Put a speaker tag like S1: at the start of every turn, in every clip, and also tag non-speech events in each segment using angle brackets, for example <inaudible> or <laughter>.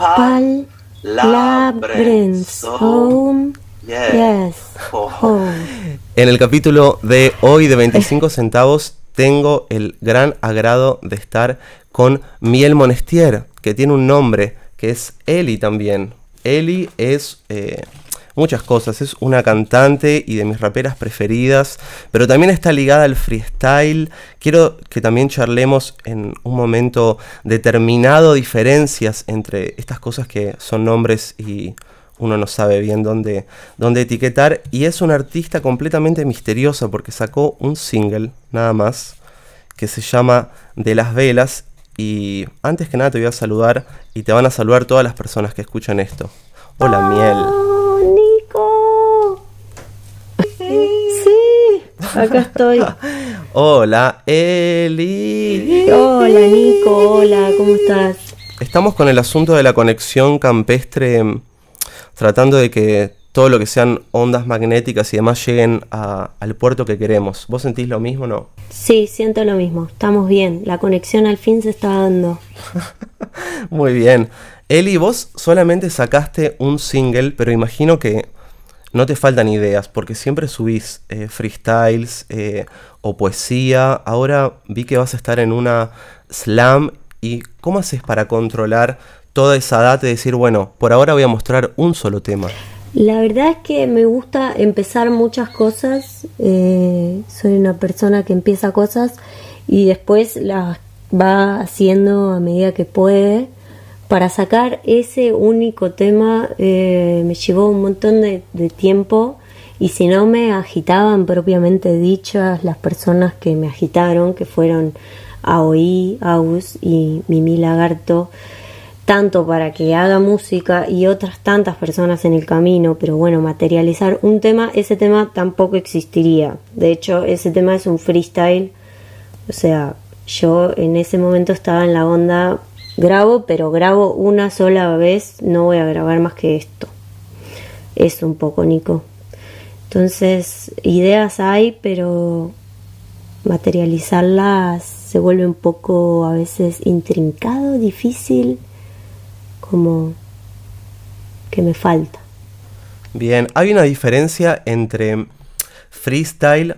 S1: Pal Labrens Home. Yes. Home.
S2: En el capítulo de hoy de 25 <laughs> centavos tengo el gran agrado de estar con Miel Monestier, que tiene un nombre que es Eli también. Eli es eh, muchas cosas, es una cantante y de mis raperas preferidas, pero también está ligada al freestyle. Quiero que también charlemos en un momento determinado diferencias entre estas cosas que son nombres y uno no sabe bien dónde, dónde etiquetar. Y es una artista completamente misteriosa porque sacó un single, nada más, que se llama De las Velas. Y antes que nada te voy a saludar y te van a saludar todas las personas que escuchan esto. Hola, Miel.
S1: Sí, acá estoy. <laughs>
S2: Hola, Eli.
S1: Hola, Nico. Hola, ¿cómo estás?
S2: Estamos con el asunto de la conexión campestre, mm, tratando de que todo lo que sean ondas magnéticas y demás lleguen a- al puerto que queremos. ¿Vos sentís lo mismo o no?
S1: Sí, siento lo mismo. Estamos bien. La conexión al fin se está dando. <laughs>
S2: Muy bien. Eli, vos solamente sacaste un single, pero imagino que no te faltan ideas, porque siempre subís eh, freestyles eh, o poesía. Ahora vi que vas a estar en una slam. ¿Y cómo haces para controlar toda esa data y decir, bueno, por ahora voy a mostrar un solo tema?
S1: La verdad es que me gusta empezar muchas cosas. eh, soy una persona que empieza cosas y después las va haciendo a medida que puede. Para sacar ese único tema eh, me llevó un montón de, de tiempo y si no me agitaban propiamente dichas las personas que me agitaron, que fueron Aoi, Aus y Mimi Lagarto, tanto para que haga música y otras tantas personas en el camino, pero bueno, materializar un tema, ese tema tampoco existiría. De hecho, ese tema es un freestyle, o sea, yo en ese momento estaba en la onda, grabo, pero grabo una sola vez, no voy a grabar más que esto. Es un poco, Nico. Entonces, ideas hay, pero materializarlas se vuelve un poco a veces intrincado, difícil, como que me falta.
S2: Bien, hay una diferencia entre freestyle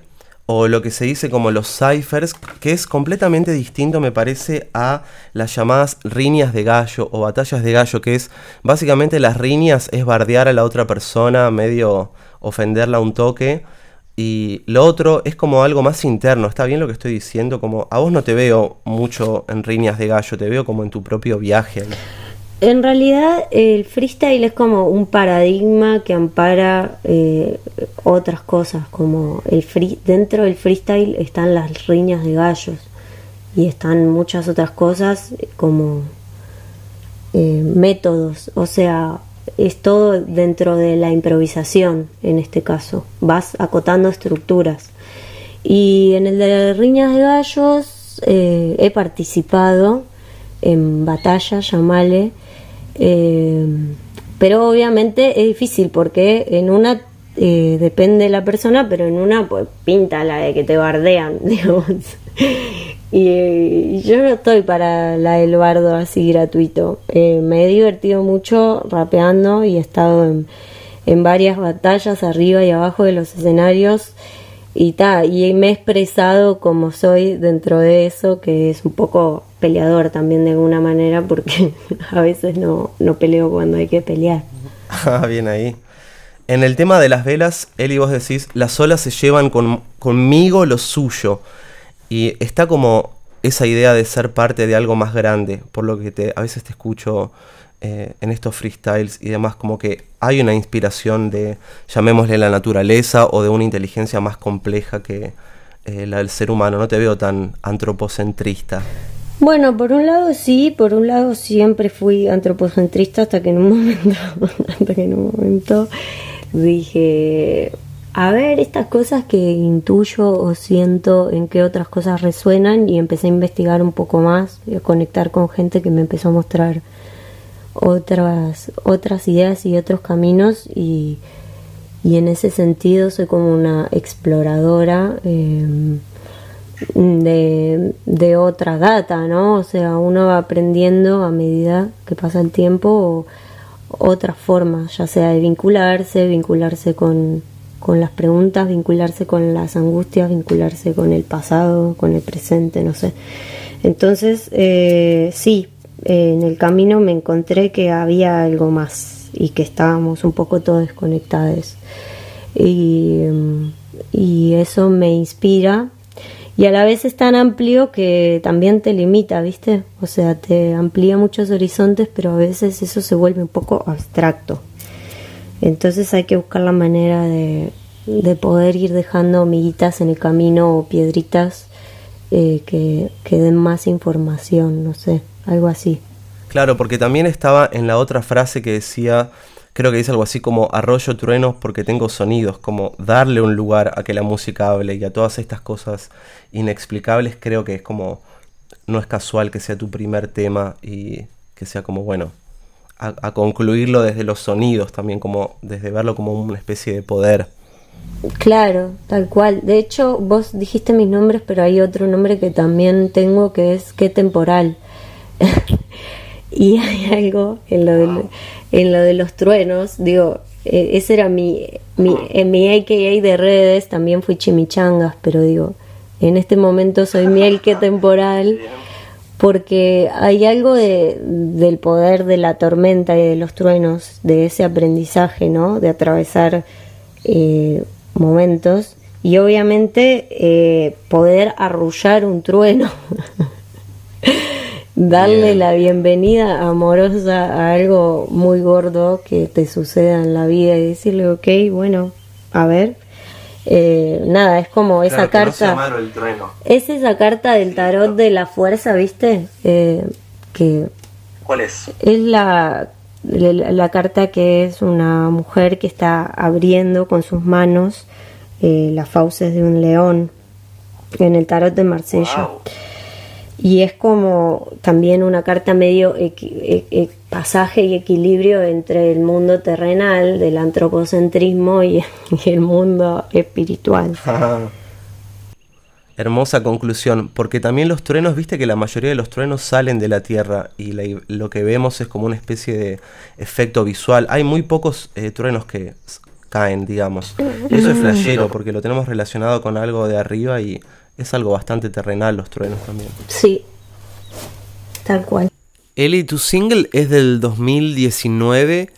S2: o lo que se dice como los ciphers, que es completamente distinto, me parece, a las llamadas riñas de gallo o batallas de gallo, que es básicamente las riñas es bardear a la otra persona, medio ofenderla un toque. Y lo otro es como algo más interno, está bien lo que estoy diciendo, como a vos no te veo mucho en riñas de gallo, te veo como en tu propio viaje.
S1: En realidad el freestyle es como un paradigma que ampara eh, otras cosas, como el free, dentro del freestyle están las riñas de gallos y están muchas otras cosas eh, como eh, métodos, o sea, es todo dentro de la improvisación en este caso, vas acotando estructuras. Y en el de riñas de gallos eh, he participado en batallas, llamale, eh, pero obviamente es difícil porque en una eh, depende de la persona, pero en una pues pinta la de que te bardean, <laughs> digamos. Y, yo no estoy para la del bardo así gratuito. Eh, me he divertido mucho rapeando y he estado en, en varias batallas arriba y abajo de los escenarios y ta, y me he expresado como soy dentro de eso, que es un poco peleador también de alguna manera, porque <laughs> a veces no, no peleo cuando hay que pelear.
S2: Ah, bien ahí. En el tema de las velas, él y vos decís, las olas se llevan con- conmigo lo suyo. Y está como esa idea de ser parte de algo más grande, por lo que te, a veces te escucho eh, en estos freestyles y demás, como que hay una inspiración de, llamémosle la naturaleza o de una inteligencia más compleja que eh, la del ser humano. No te veo tan antropocentrista.
S1: Bueno, por un lado sí, por un lado siempre fui antropocentrista hasta que en un <laughs> momento, dije, a ver estas cosas que intuyo o siento en qué otras cosas resuenan y empecé a investigar un poco más y a conectar con gente que me empezó a mostrar otras otras ideas y otros caminos y, y en ese sentido soy como una exploradora eh, de, de otra data, ¿no? O sea, uno va aprendiendo a medida que pasa el tiempo otras formas, ya sea de vincularse, vincularse con, con las preguntas, vincularse con las angustias, vincularse con el pasado, con el presente, no sé. Entonces, eh, sí, en el camino me encontré que había algo más y que estábamos un poco todos desconectados. Y, y eso me inspira y a la vez es tan amplio que también te limita, ¿viste? O sea, te amplía muchos horizontes, pero a veces eso se vuelve un poco abstracto. Entonces hay que buscar la manera de, de poder ir dejando amiguitas en el camino o piedritas eh, que, que den más información, no sé, algo así.
S2: Claro, porque también estaba en la otra frase que decía creo que dice algo así como arroyo truenos porque tengo sonidos, como darle un lugar a que la música hable y a todas estas cosas inexplicables, creo que es como, no es casual que sea tu primer tema y que sea como, bueno, a, concluirlo desde los sonidos también, como desde verlo como una especie de poder.
S1: Claro, tal cual. De hecho, vos dijiste mis nombres, pero hay otro nombre que también tengo que es qué temporal. <laughs> y hay algo en lo, de, en lo de los truenos, digo, eh, ese era mi, mi, en mi AKA de redes, también fui chimichangas, pero digo, en este momento soy miel que <laughs> temporal, porque hay algo de, del poder de la tormenta y de los truenos, de ese aprendizaje, ¿no? De atravesar eh, momentos y obviamente eh, poder arrullar un trueno. <laughs> darle la bienvenida amorosa a algo muy gordo que te suceda en la vida y decirle, ok, bueno, a ver. Eh, nada, es como esa carta. Es esa carta del tarot de la fuerza, ¿viste? Eh, que
S2: ¿Cuál es?
S1: Es la, la, carta que es una mujer que está abriendo con sus manos eh, las fauces de un león en el tarot de Marsella y es como también una carta medio e, e, pasaje y equilibrio entre el mundo terrenal del antropocentrismo y, <laughs> el mundo espiritual.
S2: Hermosa conclusión, porque también los truenos, viste que la mayoría de los truenos salen de la Tierra y lo que vemos es como una especie de efecto visual. Hay muy pocos eh, truenos que caen, digamos. eso es flashero, porque lo tenemos relacionado con algo de arriba y es algo bastante terrenal los truenos también.
S1: Sí, tal cual.
S2: Eli, tu single es del 2019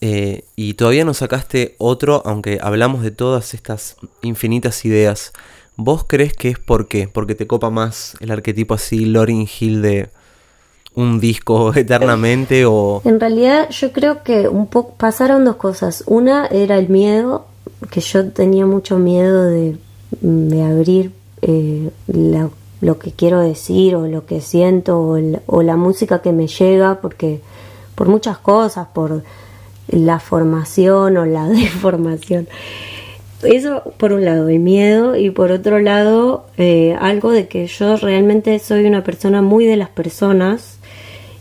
S2: eh, y todavía no sacaste otro, aunque hablamos de todas estas infinitas ideas. ¿Vos crees que es por qué? ¿Porque te copa más el arquetipo así, Lauryn Hill de un disco <laughs> eternamente o...?
S1: En realidad yo creo que un poco pasaron dos cosas. Una era el miedo, que yo tenía mucho miedo de, de abrir eh, lo que quiero decir o lo que siento o, la música que me llega, porque por muchas cosas, por la formación o la <laughs> deformación. Eso por un lado, el miedo y por otro lado, eh, algo de que yo realmente soy una persona muy de las personas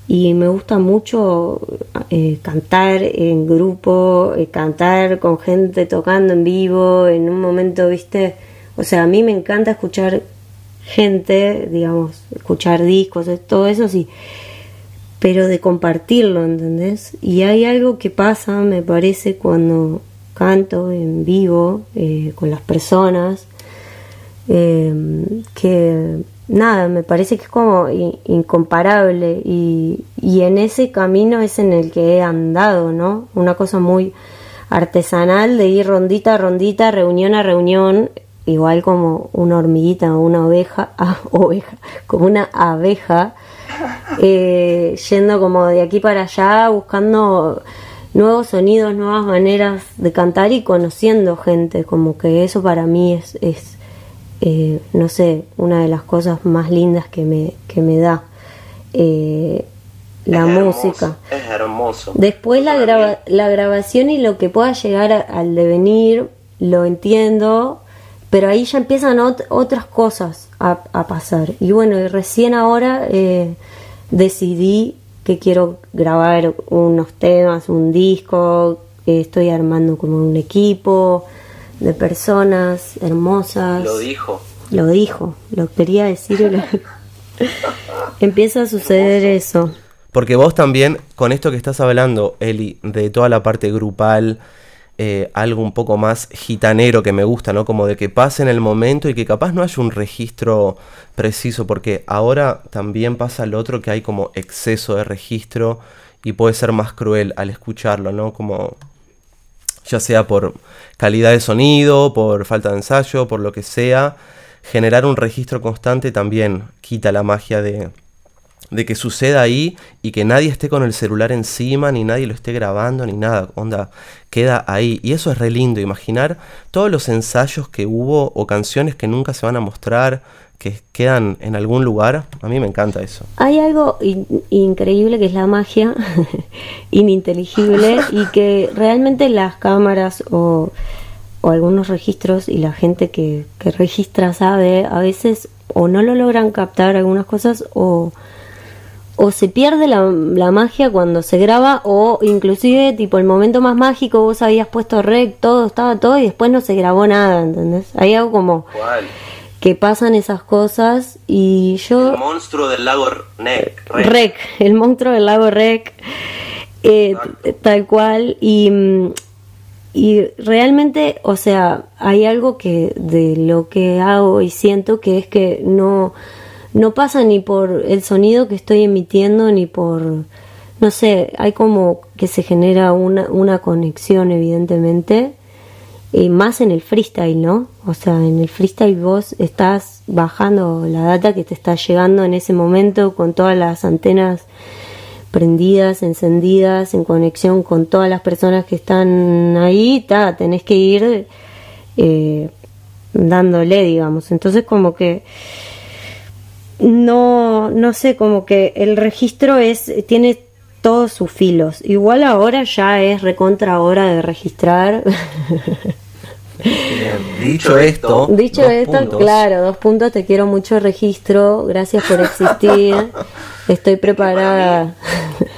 S1: y me gusta mucho eh, cantar en grupo, cantar con gente tocando en vivo, en un momento, viste, o sea, a mí me encanta escuchar gente, digamos, escuchar discos, todo eso sí, pero de compartirlo, ¿entendés? Y hay algo que pasa, me parece, cuando canto en vivo eh, con las personas, em, que nada, me parece que es como incomparable y, y en ese camino es en el que he andado, ¿no? Una cosa muy artesanal de ir rondita a rondita, reunión a reunión, igual como una hormiguita o una oveja, <laughs> ah, oveja, como una abeja, <laughs> eh, yendo como de aquí para allá, buscando nuevos sonidos, nuevas maneras de cantar y conociendo gente, como que eso para mí es, es eh, no sé, una de las cosas más lindas que me, que me da. Eh, la música.
S2: es hermoso.
S1: Después la, la grabación y lo que pueda llegar al devenir, lo entiendo, pero ahí ya empiezan otras cosas a, pasar. Y bueno, recién ahora eh, decidí que quiero grabar unos temas, un disco, estoy armando como un equipo de personas hermosas.
S2: Lo dijo.
S1: lo dijo, lo quería decir. <laughs> Empieza a suceder eso.
S2: Porque vos también, con esto que estás hablando, Eli, de toda la parte grupal, eh, algo un poco más gitanero que me gusta, ¿no? Como de que pase en el momento y que capaz no haya un registro preciso, porque ahora también pasa lo otro que hay como exceso de registro y puede ser más cruel al escucharlo, ¿no? Como ya sea por calidad de sonido, por falta de ensayo, por lo que sea, generar un registro constante también quita la magia de, de que suceda ahí y que nadie esté con el celular encima, ni nadie lo esté grabando, ni nada. Onda, queda ahí. Y eso es re lindo, imaginar todos los ensayos que hubo o canciones que nunca se van a mostrar, que quedan en algún lugar. A mí me encanta eso.
S1: Hay algo increíble que es la magia, <laughs> ininteligible, y que realmente las cámaras o, o algunos registros y la gente que, que registra sabe, a veces o no lo logran captar algunas cosas o o se pierde la, magia cuando se graba o inclusive tipo el momento más mágico vos habías puesto rec, todo estaba todo y después no se grabó nada, ¿entendés? Hay algo como que pasan esas cosas y yo...
S2: El monstruo del lago
S1: Rec. Rec, el monstruo del lago Rec, eh, tal cual y... Y realmente, o sea, hay algo que de lo que hago y siento que es que no, no pasa ni por el sonido que estoy emitiendo ni por no sé, hay como que se genera una, una conexión evidentemente y más en el freestyle, ¿no? O sea, en el freestyle vos estás bajando la data que te está llegando en ese momento con todas las antenas prendidas, encendidas, en conexión con todas las personas que están ahí, ta, tenés que ir eh, dándole, digamos. Entonces como que no, no sé, como que el registro es, tiene todos sus filos. Igual ahora ya es recontra hora de registrar. <laughs>
S2: dicho esto,
S1: dicho esto, claro, dos puntos, te quiero mucho registro, gracias por existir, <laughs> estoy preparada. <laughs>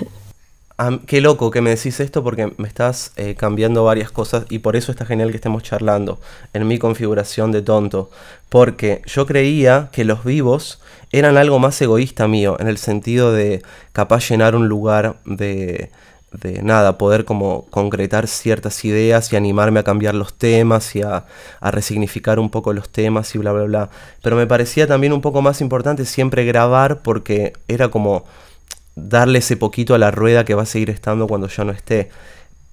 S2: qué loco que me decís esto porque me estás eh, cambiando varias cosas y por eso está genial que estemos charlando en mi configuración de tonto. Porque yo creía que los vivos eran algo más egoísta mío, en el sentido de capaz llenar un lugar de, de nada, poder como concretar ciertas ideas y animarme a cambiar los temas y a, a, resignificar un poco los temas y bla, bla, bla. Pero me parecía también un poco más importante siempre grabar porque era como darle ese poquito a la rueda que va a seguir estando cuando yo no esté.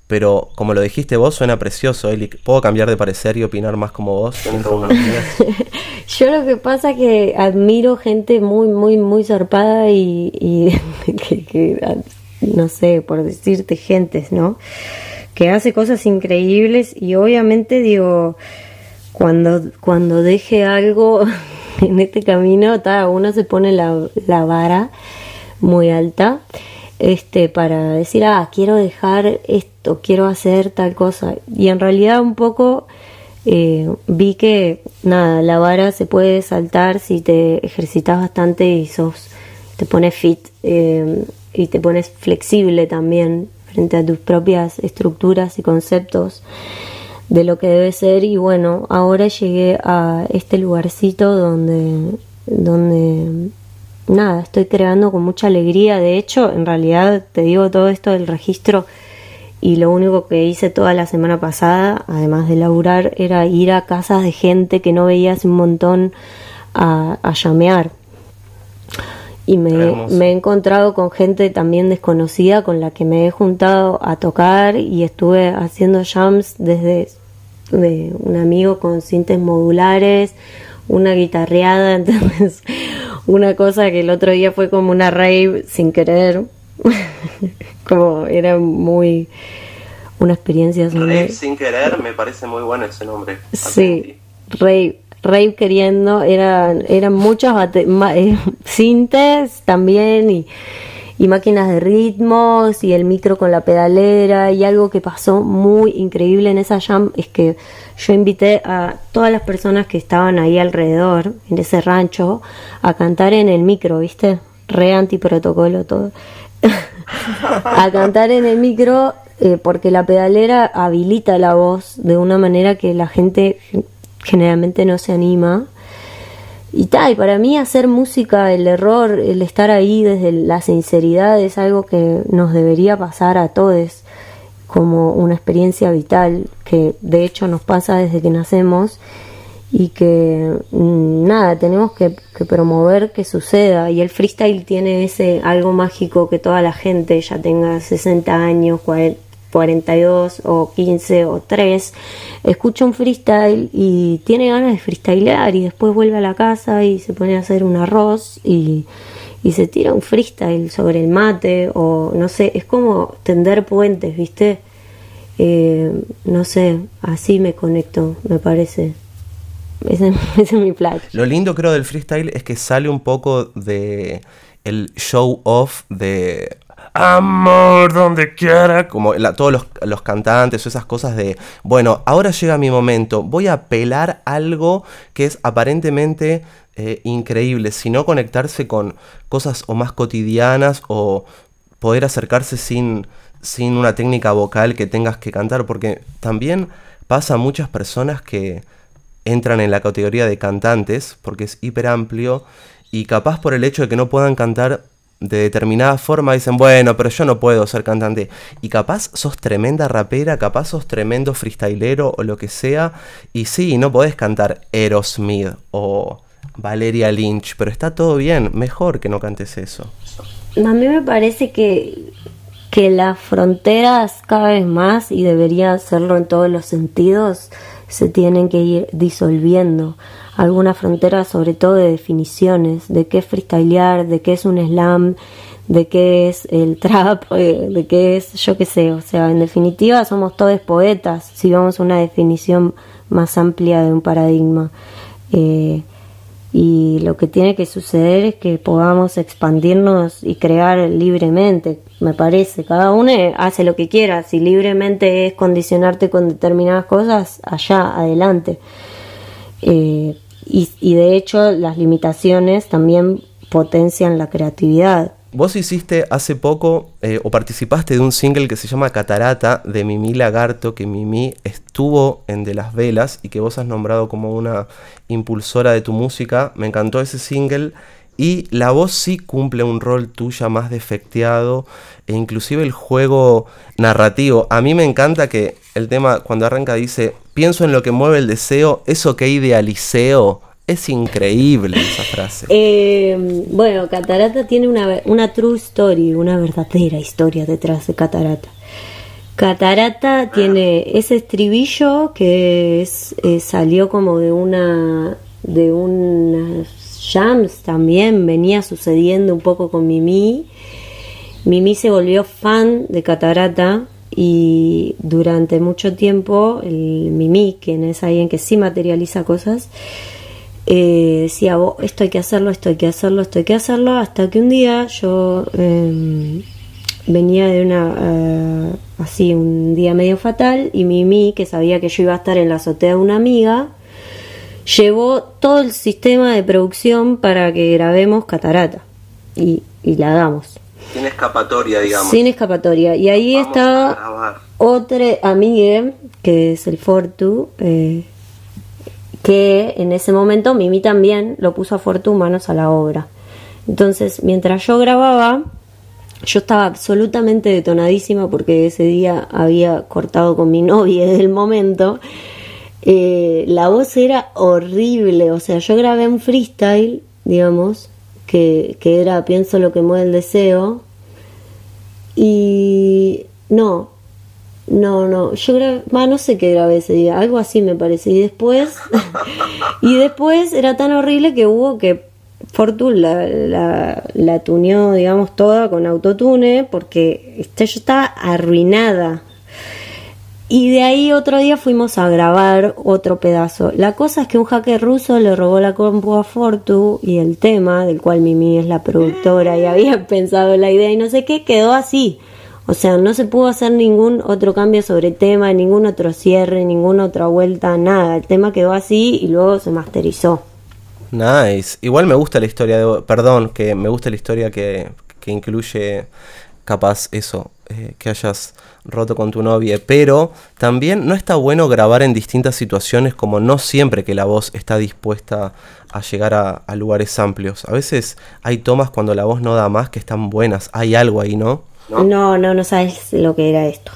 S2: Pero como lo dijiste vos, suena precioso, Eli. ¿Puedo cambiar de parecer y opinar más como vos? <laughs>
S1: yo lo que pasa es que admiro gente muy, muy, muy zarpada y, <laughs> que, no sé, por decirte, gentes, ¿no? Que hace cosas increíbles y obviamente digo, cuando, cuando deje algo <laughs> en este camino, uno se pone la, la vara muy alta este para decir ah quiero dejar esto quiero hacer tal cosa y en realidad un poco eh, vi que nada la vara se puede saltar si te ejercitas bastante y sos te pones fit eh, y te pones flexible también frente a tus propias estructuras y conceptos de lo que debe ser. Y bueno ahora llegué a este lugarcito donde donde nada, estoy creando con mucha alegría. De hecho, en realidad te digo todo esto del registro y lo único que hice toda la semana pasada, además de laburar, era ir a casas de gente que no veía hace un montón a, llamear. Y me, he encontrado con gente también desconocida con la que me he juntado a tocar y estuve haciendo jams desde de un amigo con cintas modulares, una guitarreada, <laughs> entonces una cosa que el otro día fue como una rave sin querer, <laughs> como era muy una experiencia
S2: rave sin querer me parece muy bueno ese nombre.
S1: Sí, rave, rave queriendo, eran eran muchas eh, <laughs> sintes también y y máquinas de ritmos y el micro con la pedalera y algo que pasó muy increíble en esa jam es que yo invité a todas las personas que estaban ahí alrededor en ese rancho a cantar en el micro, ¿viste? Re antiprotocolo todo. <laughs> a cantar en el micro eh, porque la pedalera habilita la voz de una manera que la gente generalmente no se anima y tal, y para mí hacer música, el error, el estar ahí desde la sinceridad es algo que nos debería pasar a todos como una experiencia vital, que de hecho nos pasa desde que nacemos y que mm, nada, tenemos que, promover que suceda. Y el freestyle tiene ese algo mágico que toda la gente ya tenga 60 años, 40 42 o 15 o 3, escucha un freestyle y tiene ganas de freestylear y después vuelve a la casa y se pone a hacer un arroz y, se tira un freestyle sobre el mate o no sé, es como tender puentes, ¿viste? Eh, no sé, así me conecto, me parece. Ese, <laughs> es mi plan.
S2: Lo lindo creo del freestyle es que sale un poco de el show off de amor donde quiera, como todos los, cantantes o esas cosas de, bueno, ahora llega mi momento, voy a pelar algo que es aparentemente eh, increíble, sino conectarse con cosas o más cotidianas o poder acercarse sin, sin una técnica vocal que tengas que cantar, porque también pasa a muchas personas que entran en la categoría de cantantes, porque es hiper amplio, y capaz por el hecho de que no puedan cantar de determinada forma dicen, bueno, pero yo no puedo ser cantante. Y capaz sos tremenda rapera, capaz sos tremendo freestylero o lo que sea. Y sí, no podés cantar Aerosmith o Valeria Lynch, pero está todo bien, mejor que no cantes eso.
S1: A mí me parece que, que las fronteras cada vez más, y debería hacerlo en todos los sentidos, se tienen que ir disolviendo alguna frontera sobre todo de definiciones, de qué es freestylear, de qué es un slam, de qué es el <laughs> trap, eh, de qué es yo qué sé, o sea, en definitiva somos todos poetas, si vamos a una definición más amplia de un paradigma. Eh, y lo que tiene que suceder es que podamos expandirnos y crear libremente, me parece. Cada uno hace lo que quiera, si libremente es condicionarte con determinadas cosas, allá, adelante. Eh, y, de hecho las limitaciones también potencian la creatividad.
S2: Vos hiciste hace poco eh, o participaste de un single que se llama Catarata de Mimi Lagarto, que Mimi estuvo en De las Velas y que vos has nombrado como una impulsora de tu música. Me encantó ese single y la voz sí cumple un rol tuya más defecteado e inclusive el juego narrativo. A mí me encanta que el tema cuando arranca dice, pienso en lo que mueve el deseo, eso que idealiceo. Es increíble esa frase.
S1: Eh, bueno, Catarata tiene una, una true story, una verdadera historia detrás de Catarata. Catarata tiene ese estribillo que es, eh, salió como de una de unas jams también venía sucediendo un poco con Mimi. Mimi se volvió fan de Catarata y durante mucho tiempo el Mimi, quien es alguien que sí materializa cosas, eh, decía, oh, esto hay que hacerlo, esto hay que hacerlo, esto hay que hacerlo, hasta que un día yo em, venía de una, eh, así, un día medio fatal y Mimi, que sabía que yo iba a estar en la azotea de una amiga, llevó todo el sistema de producción para que grabemos Catarata y, la hagamos.
S2: Sin escapatoria, digamos.
S1: Sin escapatoria. Y ahí está otra amiga, que es el Fortu, eh, que en ese momento Mimi también lo puso a Fortu manos a la obra. Entonces, mientras yo grababa, yo estaba absolutamente detonadísima porque ese día había cortado con mi <laughs> novia del momento eh, la voz era horrible, o sea, yo grabé un freestyle, digamos, que, que era Pienso lo que mueve el deseo, y no, no, no, yo grabé, no sé qué grabé ese día, algo así me parece, y después, <laughs> y después era tan horrible que hubo que Fortune la, la, la tuneó, digamos, toda con autotune, porque yo estaba arruinada, y de ahí otro día fuimos a grabar otro pedazo. La cosa es que un hacker ruso le robó la compu a Fortu y el tema, del cual Mimi es la productora y había <laughs> pensado la idea y no sé qué, quedó así. O sea, no se pudo hacer ningún otro cambio sobre tema, ningún otro cierre, ninguna otra vuelta, nada. El tema quedó así y luego se masterizó.
S2: Nice. Igual me gusta la historia de... Perdón, que me gusta la historia que, que incluye capaz eso, eh, que hayas roto con tu novia, pero también no está bueno grabar en distintas situaciones como no siempre que la voz está dispuesta a llegar a, lugares amplios. A veces hay tomas cuando la voz no da más que están buenas, hay algo ahí, ¿no?
S1: No, no, no, sabes lo que era esto.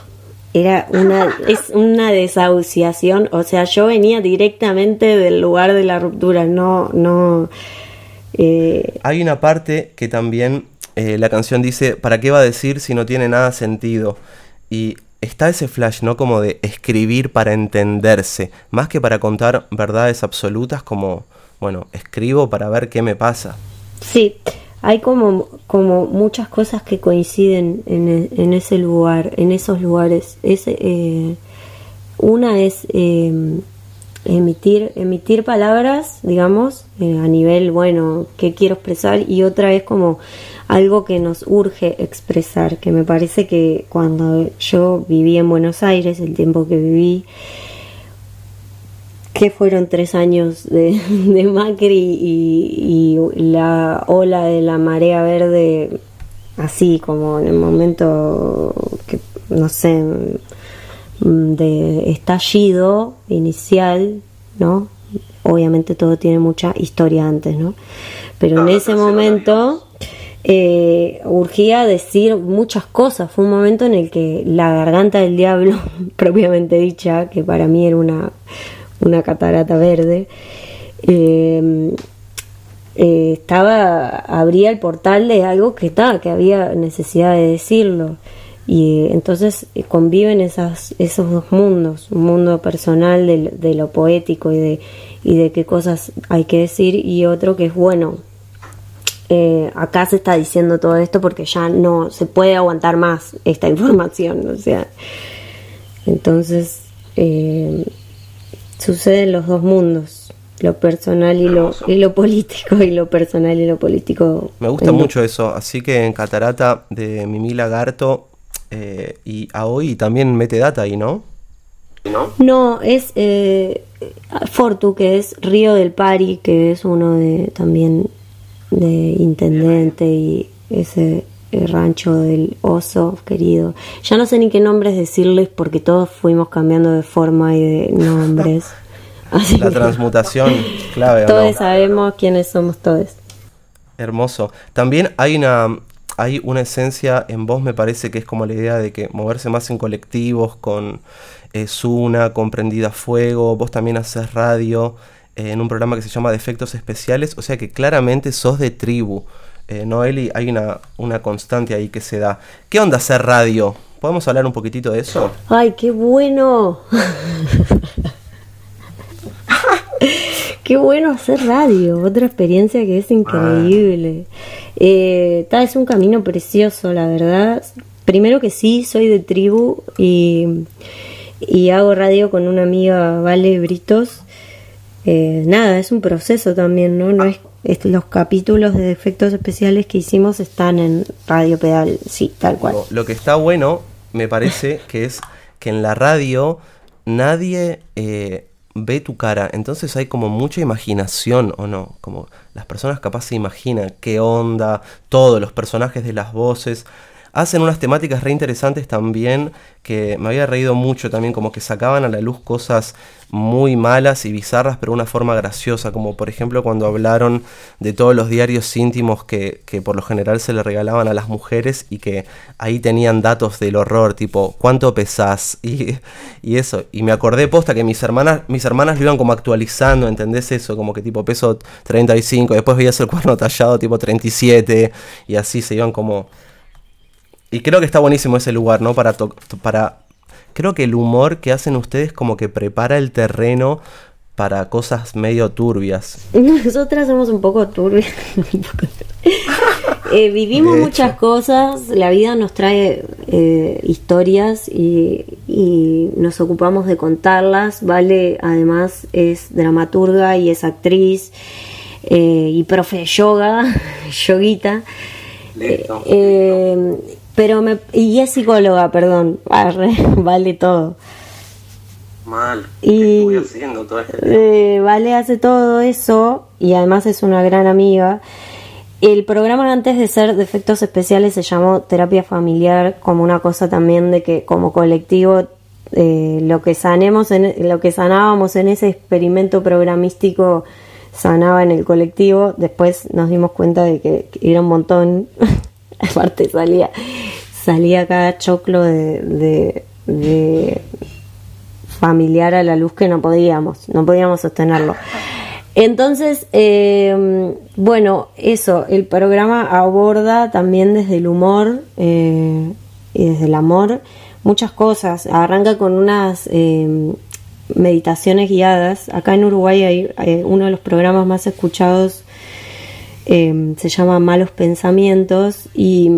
S1: Era una, <laughs> es una desahuciación, o sea, yo venía directamente del lugar de la ruptura, no, no.
S2: Eh, hay una parte que también eh, la canción dice, ¿para qué va a decir si no tiene nada sentido? Y está ese flash, ¿no? Como de escribir para entenderse, más que para contar verdades absolutas como, bueno, escribo para ver qué me pasa.
S1: Sí, hay como, como muchas cosas que coinciden en, e, en ese lugar, en esos lugares. Eh, una es eh, emitir, emitir palabras, digamos, a nivel, bueno, qué quiero expresar, y otra es como algo que nos urge expresar, que me parece que cuando yo viví en Buenos Aires, el tiempo que viví, que fueron tres años de, <laughs> Macri y, la ola de la marea verde, así como en el momento que, no sé, de estallido inicial, ¿no? Obviamente todo tiene mucha historia antes, ¿no? Pero en ese momento eh, urgía decir muchas cosas. Fue un momento en el que la garganta del diablo, <laughs> propiamente dicha, que para mí era una, una catarata verde, eh, eh, estaba, abría el portal de algo que está, que había necesidad de decirlo. Y entonces conviven esas, esos dos mundos, un mundo personal de, de, lo poético y de, y de qué cosas hay que decir y otro que es bueno, eh, acá se está diciendo todo esto porque ya no se puede aguantar más esta <laughs> información, o sea, entonces eh, suceden los dos mundos, lo personal y lo, y lo político, y lo personal y lo político.
S2: Me gusta mucho eso, así que en Catarata de Mimi Lagarto eh, y a hoy también mete data ahí, ¿no?
S1: ¿No? No, es eh, Fortu, que es Río del Pari, que es uno de también de intendente y ese eh, rancho del oso querido. Ya no sé ni qué nombres decirles porque todos fuimos cambiando de forma y de nombres. <laughs>
S2: La transmutación clave.
S1: Todos sabemos quiénes somos todos.
S2: Hermoso. También hay una, hay una esencia en vos, me parece que es como la idea de que moverse más en colectivos, con eh, Zuna, con Prendida Fuego, vos también haces radio en un programa que se llama Defectos Especiales, o sea que claramente sos de tribu. Eh, Noeli, hay una, una constante ahí que se da. ¿Qué onda hacer radio? ¿Podemos hablar un poquitito de eso?
S1: ¡Ay, qué bueno! <laughs> qué bueno hacer radio, otra experiencia que es increíble. Eh, es un camino precioso, la verdad. Primero que sí, soy de tribu y, y hago radio con una amiga, Vale Britos, eh, nada, es un proceso también, ¿no? no es, los capítulos de efectos especiales que hicimos están en Radio Pedal, sí, tal cual.
S2: Lo que está bueno, me parece, <laughs> que es que en la radio nadie eh, ve tu cara, entonces hay como mucha imaginación, ¿o no? Como las personas capaz se imaginan qué onda, todos los personajes de las voces hacen unas temáticas re interesantes también que me había reído mucho también, como que sacaban a la luz cosas muy malas y bizarras, pero una forma graciosa, como por ejemplo cuando hablaron de todos los diarios íntimos que, por lo general se le regalaban a las mujeres y que ahí tenían datos del horror, tipo, ¿cuánto pesás? <laughs> Y, y eso, y me acordé posta que mis hermanas, mis hermanas lo iban como actualizando, ¿entendés eso? Como que tipo peso 35, después veías el cuerno tallado tipo 37 y así se iban como y creo que está buenísimo ese lugar, ¿no? Para, para... Creo que el humor que hacen ustedes como que prepara el terreno para cosas medio turbias. <laughs>
S1: Nosotras somos un poco turbias. Eh, vivimos muchas cosas, la vida nos trae eh, historias y, nos ocupamos de contarlas. Vale, además es dramaturga y es actriz eh, y profe de yoga, <laughs> yoguita. Pero me, y es psicóloga, perdón, <laughs> vale todo.
S2: Mal. Y haciendo todo
S1: eh, vale hace todo eso y además es una gran amiga. el programa antes de ser de efectos especiales se llamó terapia familiar como una cosa también de que como colectivo eh, lo que sanemos en, lo que sanábamos en ese experimento programístico sanaba en el colectivo después nos dimos cuenta de que, era un montón <laughs> <laughs> aparte salía salía cada choclo de, familiar a la luz que no podíamos no podíamos sostenerlo entonces, eh, bueno, eso, el programa aborda también desde el humor eh, y desde el amor muchas cosas. Arranca con unas eh, meditaciones guiadas. Acá en Uruguay hay, uno de los programas más escuchados. Se llama Malos Pensamientos y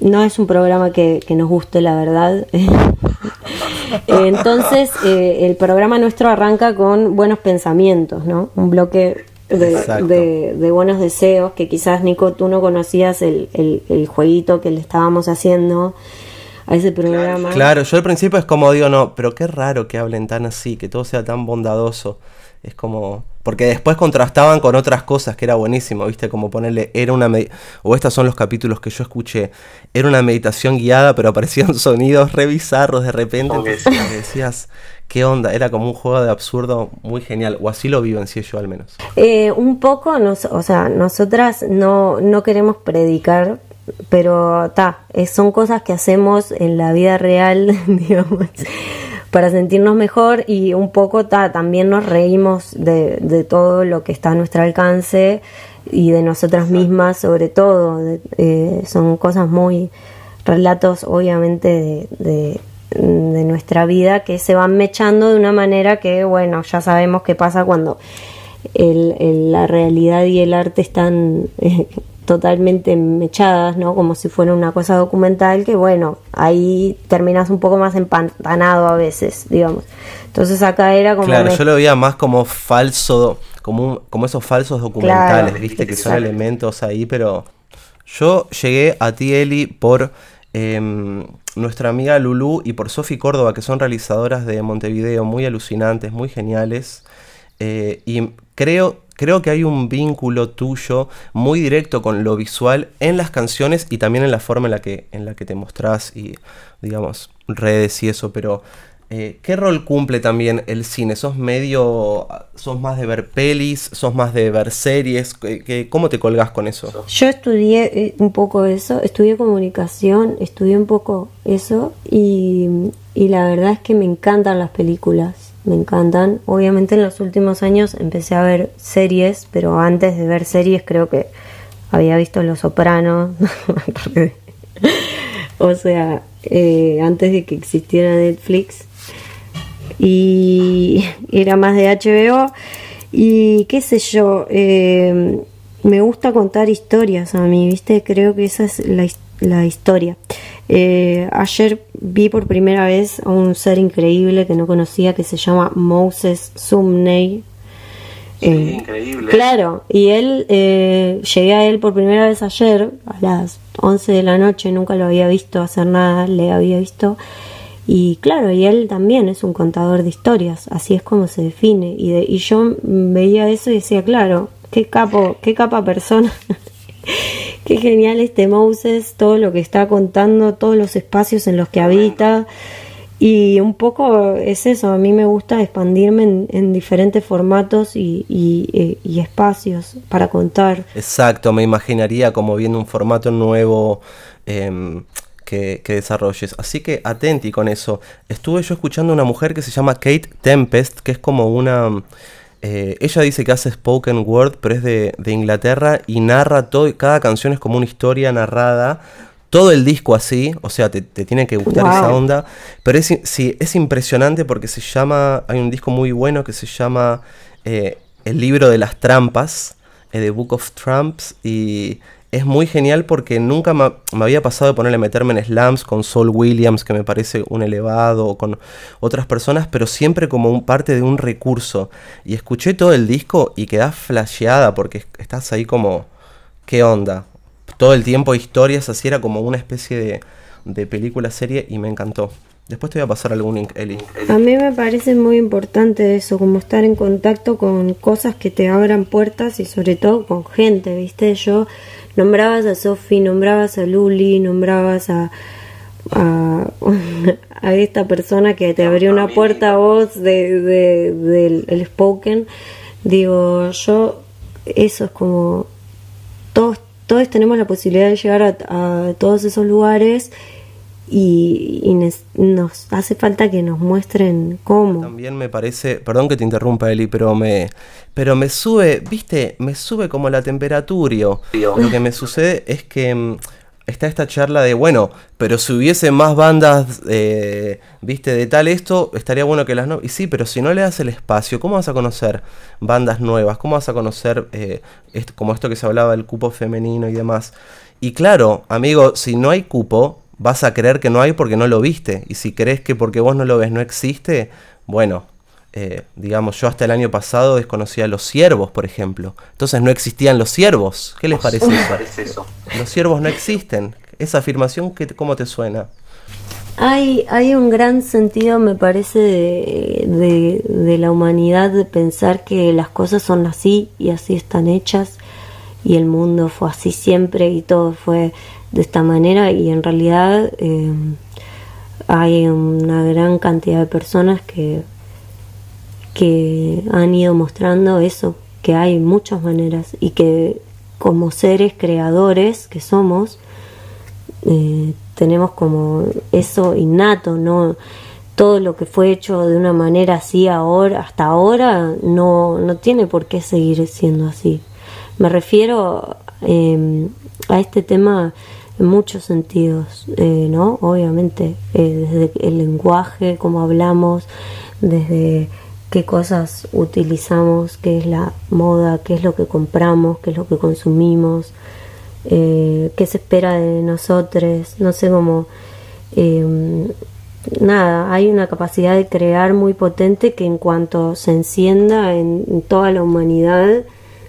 S1: no es un programa que, que nos guste, la verdad. <laughs> Entonces, eh, el programa nuestro arranca con buenos pensamientos, ¿no? Un bloque de, buenos deseos, que quizás, Nico, tú no conocías el, el, jueguito que le estábamos haciendo a ese programa.
S2: Claro, yo al principio es como digo, no, pero qué raro que hablen tan así, que todo sea tan bondadoso. Es como porque después contrastaban con otras cosas que era buenísimo, ¿viste? Como ponerle, era una. O estos son los capítulos que yo escuché. Era una meditación guiada, pero aparecían <laughs> sonidos re bizarros de repente. decías, ¿qué onda? Era como un juego de absurdo muy genial. O así lo vivencié yo al menos.
S1: Eh, un poco, nos, o sea, nosotras no, no queremos predicar pero ta, son cosas que hacemos en la vida real, <laughs> digamos para sentirnos mejor y un poco también nos reímos de, todo lo que está a nuestro alcance y de nosotras mismas sobre todo. Eh, son cosas muy, relatos obviamente de, nuestra vida que se van mechando de una manera que, bueno, ya sabemos qué pasa cuando la realidad y el arte están eh, <laughs> totalmente mechadas, ¿no? Como si fuera una cosa documental que, bueno, ahí terminas un poco más empantanado a veces, digamos. Entonces acá era como...
S2: Claro, yo lo veía más como falso, como, como esos falsos documentales, ¿viste? Que son elementos ahí, pero yo llegué a ti, Eli, por em, nuestra amiga Lulu y por Sofi Córdoba, que son realizadoras de Montevideo muy alucinantes, muy geniales. Eh, y creo creo que hay un vínculo tuyo muy directo con lo visual en las canciones y también en la forma en la que, en la que te mostrás y, digamos, redes y eso, pero eh, ¿qué rol cumple también el cine? ¿Sos medio, sos más de ver pelis, sos más de ver series? ¿Cómo te colgás con eso?
S1: Yo estudié eh, un poco eso, estudié comunicación, estudié un poco eso y, y la verdad es que me encantan las películas me encantan. Obviamente en los últimos años empecé a ver series, pero antes de ver series creo que había visto Los Sopranos. <laughs> o sea, eh, antes de que existiera Netflix. Y era más de HBO. Y qué sé yo, eh, me gusta contar historias a mí, ¿viste? Creo que esa es la, la historia. Eh, ayer vi por primera vez a un ser increíble que no conocía que se llama Moses Sumney.
S2: Eh, increíble.
S1: Claro, y él, eh, llegué a él por primera vez ayer, a las 11 de la noche, nunca lo había visto hacer nada, le había visto. Y claro, y él también es un contador de historias, así es como se define. Y, y yo veía eso y decía, claro, qué capo, qué capa persona. <laughs> Qué genial este Moses, todo lo que está contando, todos los espacios en los que habita. Y un poco es eso, a mí me gusta expandirme en, diferentes formatos y, espacios para contar.
S2: Exacto, me imaginaría como viendo un formato nuevo em, que, que, desarrolles. Así que atenti con eso. Estuve yo escuchando a una mujer que se llama Kate Tempest, que es como una eh, ella dice que hace spoken word, pero es de, Inglaterra y narra todo, cada canción es como una historia narrada. Todo el disco así, o sea, te, tiene que gustar esa onda. Pero es, sí, es impresionante porque se llama, hay un disco muy bueno que se llama eh, El libro de las trampas, eh, The Book of Tramps, y es muy genial porque nunca me, había pasado de ponerle meterme en slams con Saul Williams, que me parece un elevado, o con otras personas, pero siempre como un parte de un recurso. Y escuché todo el disco y quedás flasheada porque estás ahí como, ¿qué onda? Todo el tiempo historias, así era como una especie de, de película serie y me encantó. Después te voy a pasar algún link, Eli.
S1: A mí me parece muy importante eso, como estar en contacto con cosas que te abran puertas y sobre todo con gente, ¿viste? Yo nombrabas a Sofi, nombrabas a Luli, nombrabas a, a, <laughs> esta persona que te abrió una puerta a vos de, del spoken. Digo, yo, eso es como, todos, todos tenemos la posibilidad de llegar a, a todos esos lugares y, nos hace falta que nos muestren cómo.
S2: También me parece, perdón que te interrumpa Eli, pero me, pero me sube, viste, me sube como la temperatura. Lo que me sucede es que mm, está esta charla de, bueno, pero si hubiese más bandas, eh, viste, de tal esto, estaría bueno que las no... Y sí, pero si no le das el espacio, ¿cómo vas a conocer bandas nuevas? ¿Cómo vas a conocer, eh, como esto que se hablaba del cupo femenino y demás? Y claro, amigo, si no hay cupo, vas a creer que no hay porque no lo viste. Y si crees que porque vos no lo ves no existe, bueno, eh, digamos, yo hasta el año pasado desconocía los ciervos, por ejemplo. Entonces no existían los ciervos. ¿Qué les parece, eso? Los ciervos no existen. Esa afirmación, ¿cómo te suena?
S1: Hay, hay un gran sentido, me parece, de, de la humanidad de pensar que las cosas son así y así están hechas y el mundo fue así siempre y todo fue de esta manera y en realidad eh, hay una gran cantidad de personas que, que han ido mostrando eso, que hay muchas maneras y que como seres creadores que somos, eh, tenemos como eso innato, ¿no? Todo lo que fue hecho de una manera así ahora, hasta ahora, no, no tiene por qué seguir siendo así. Me refiero eh, a este tema en muchos sentidos, eh, ¿no? Obviamente, eh, desde el lenguaje, cómo hablamos, desde qué cosas utilizamos, qué es la moda, qué es lo que compramos, qué es lo que consumimos, eh, qué se espera de nosotros, no sé cómo... Em, nada, hay una capacidad de crear muy potente que en cuanto se encienda en toda la humanidad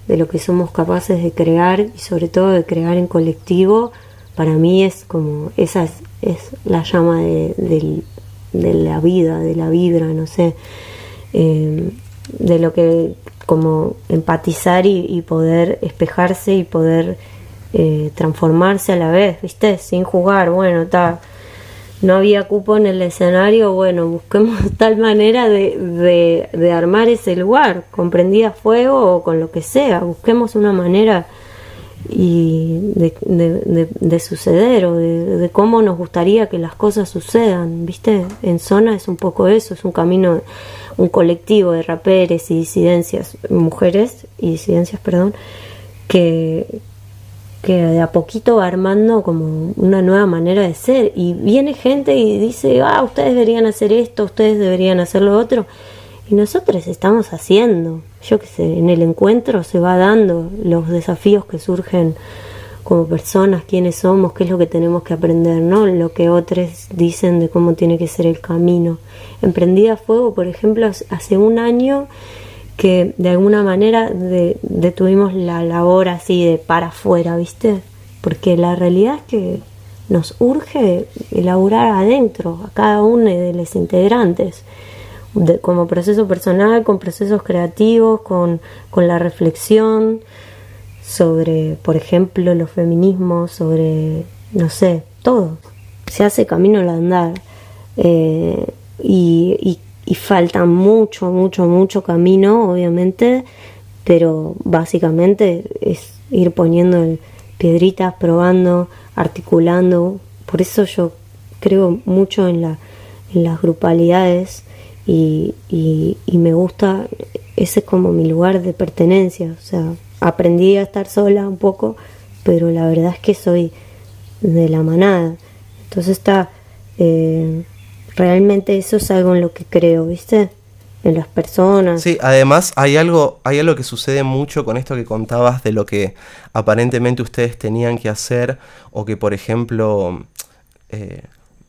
S1: de lo que somos capaces de crear y sobre todo de crear en colectivo, para mí es como, esa es, la llama de, la vida, de la vibra, no sé, eh, de lo que como empatizar y, poder espejarse y poder eh, transformarse a la vez, ¿viste? Sin jugar, bueno, está no había cupo en el escenario, bueno, busquemos <laughs> tal manera de, de, armar ese lugar, con prendida fuego o con lo que sea, busquemos una manera y de, de, suceder o de, cómo nos gustaría que las cosas sucedan, ¿viste? En zona es un poco eso, es un camino, un colectivo de raperes y disidencias, mujeres y disidencias, perdón, que, que de a poquito va armando como una nueva manera de ser y viene gente y dice, ah, ustedes deberían hacer esto, ustedes deberían hacer lo otro y nosotros estamos haciendo, yo qué sé, en el encuentro se va dando los desafíos que surgen como personas, quiénes somos, qué es lo que tenemos que aprender, ¿no? Lo que otros dicen de cómo tiene que ser el camino. Emprendida Fuego, por ejemplo, hace un año que de alguna manera detuvimos la labor así de para afuera, ¿viste? Porque la realidad es que nos urge elaborar adentro, a cada uno de los integrantes como proceso personal, con procesos creativos, con, la reflexión sobre, por ejemplo, los feminismos, sobre, no sé, todo. Se hace camino al andar. Eh, y, y, falta mucho, mucho, mucho camino, obviamente, pero básicamente es ir poniendo piedritas, probando, articulando. Por eso yo creo mucho en, la, en las grupalidades y, y, me gusta, ese es como mi lugar de pertenencia, o sea, aprendí a estar sola un poco, pero la verdad es que soy de la manada, entonces está, eh, realmente eso es algo en lo que creo, ¿viste? En las personas.
S2: Sí, además hay algo, hay algo que sucede mucho con esto que contabas de lo que aparentemente ustedes tenían que hacer o que por ejemplo eh,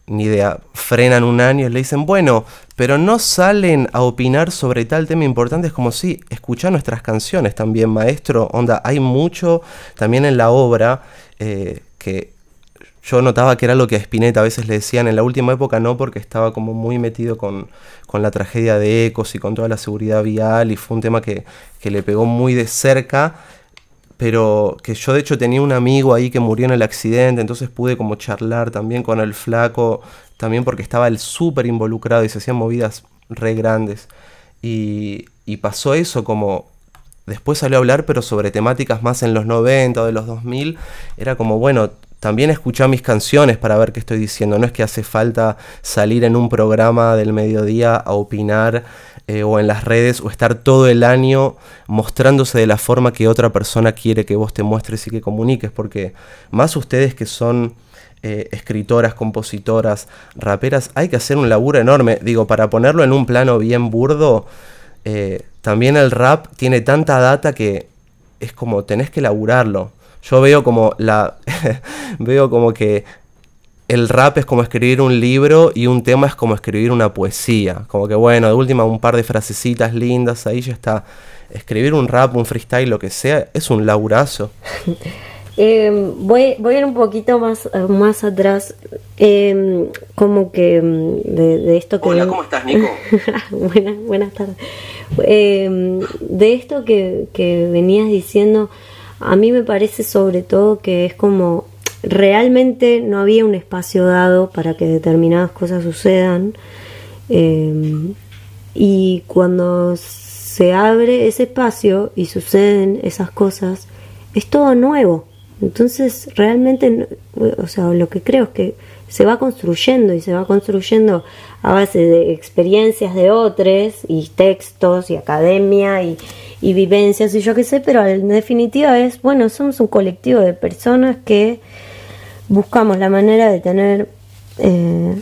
S2: ni idea, frenan un año y le dicen, bueno, pero no salen a opinar sobre tal tema importante, es como si, escucha nuestras canciones también, maestro, onda, hay mucho también en la obra eh, que yo notaba que era lo que a Spinetta a veces le decían, en la última época no, porque estaba como muy metido con, con la tragedia de Ecos y con toda la seguridad vial y fue un tema que, que le pegó muy de cerca, pero que yo de hecho tenía un amigo ahí que murió en el accidente, entonces pude como charlar también con el flaco, también porque estaba él súper involucrado y se hacían movidas re grandes. Y, y pasó eso como después salió a hablar, pero sobre temáticas más en los 90 o de los 2000, era como, bueno, también escuchar mis canciones para ver qué estoy diciendo. No es que hace falta salir en un programa del mediodía a opinar eh, o en las redes o estar todo el año mostrándose de la forma que otra persona quiere que vos te muestres y que comuniques. Porque más ustedes que son eh, escritoras, compositoras, raperas, hay que hacer un laburo enorme. Digo, para ponerlo en un plano bien burdo, eh, también el rap tiene tanta data que es como tenés que laburarlo. Yo veo como la. <laughs> veo como que el rap es como escribir un libro y un tema es como escribir una poesía. Como que bueno, de última un par de frasecitas lindas, ahí ya está. Escribir un rap, un freestyle, lo que sea, es un laburazo. <laughs>
S1: Em, voy, voy a ir un poquito más, más atrás, em, como que em, de, esto que...
S2: Hola, ¿cómo estás, Nico? <laughs>
S1: buenas, buenas tardes. de esto que, que venías diciendo a mí me parece sobre todo que es como realmente no había un espacio dado para que determinadas cosas sucedan. Em, y cuando se abre ese espacio y suceden esas cosas es todo nuevo. Entonces realmente o sea lo que creo es que se va construyendo y se va construyendo a base de experiencias de otros y textos y academia y, vivencias y yo qué sé, pero en definitiva es, bueno, somos un colectivo de personas que buscamos la manera de tener eh,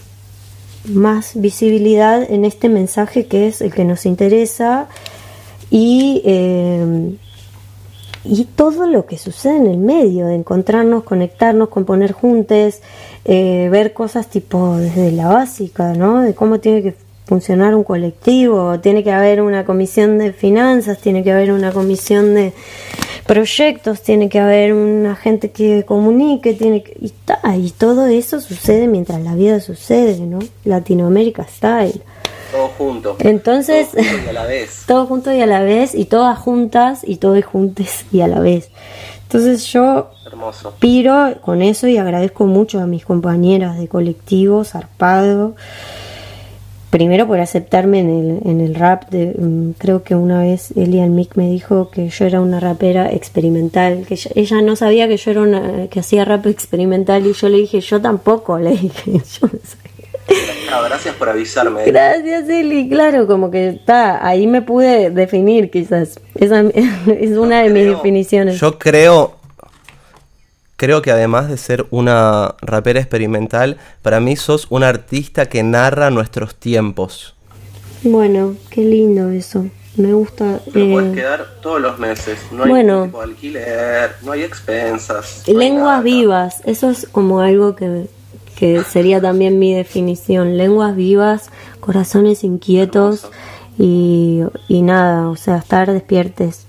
S1: más visibilidad en este mensaje que es el que nos interesa y, eh, y todo lo que sucede en el medio, de encontrarnos, conectarnos, componer juntos, eh, ver cosas tipo desde la básica, ¿no? De cómo tiene que funcionar un colectivo, tiene que haber una comisión de finanzas, tiene que haber una comisión de proyectos, tiene que haber una gente que comunique, tiene que, y, y todo eso sucede mientras la vida sucede, ¿no? Latinoamérica Style.
S2: Todo junto.
S1: Entonces,
S2: todo junto y a la vez. <laughs>
S1: todo junto y a la vez, y todas juntas, y todos juntos y a la vez. Entonces yo piro con eso y agradezco mucho a mis compañeras de colectivo, Zarpado, primero por aceptarme en el, en el rap. De, mm, creo que una vez Elian Mick me dijo que yo era una rapera experimental, que ella, no sabía que yo era una, que hacía rap experimental y yo le dije, yo tampoco, le dije, <laughs> yo no
S2: gracias por avisarme.
S1: Gracias, Eli. Claro, como que está, ahí me pude definir quizás. Esa es una de mis definiciones.
S2: Yo creo, creo que además de ser una rapera experimental, para mí sos un artista que narra nuestros tiempos.
S1: Bueno, qué lindo eso. Me gusta.
S2: Pero puedes eh, quedar todos los meses. No hay bueno, tipo de alquiler, no hay expensas.
S1: lenguas vivas, eso es como algo que, que sería también mi definición. Lenguas vivas, corazones inquietos y, y nada, o sea, estar despiertes.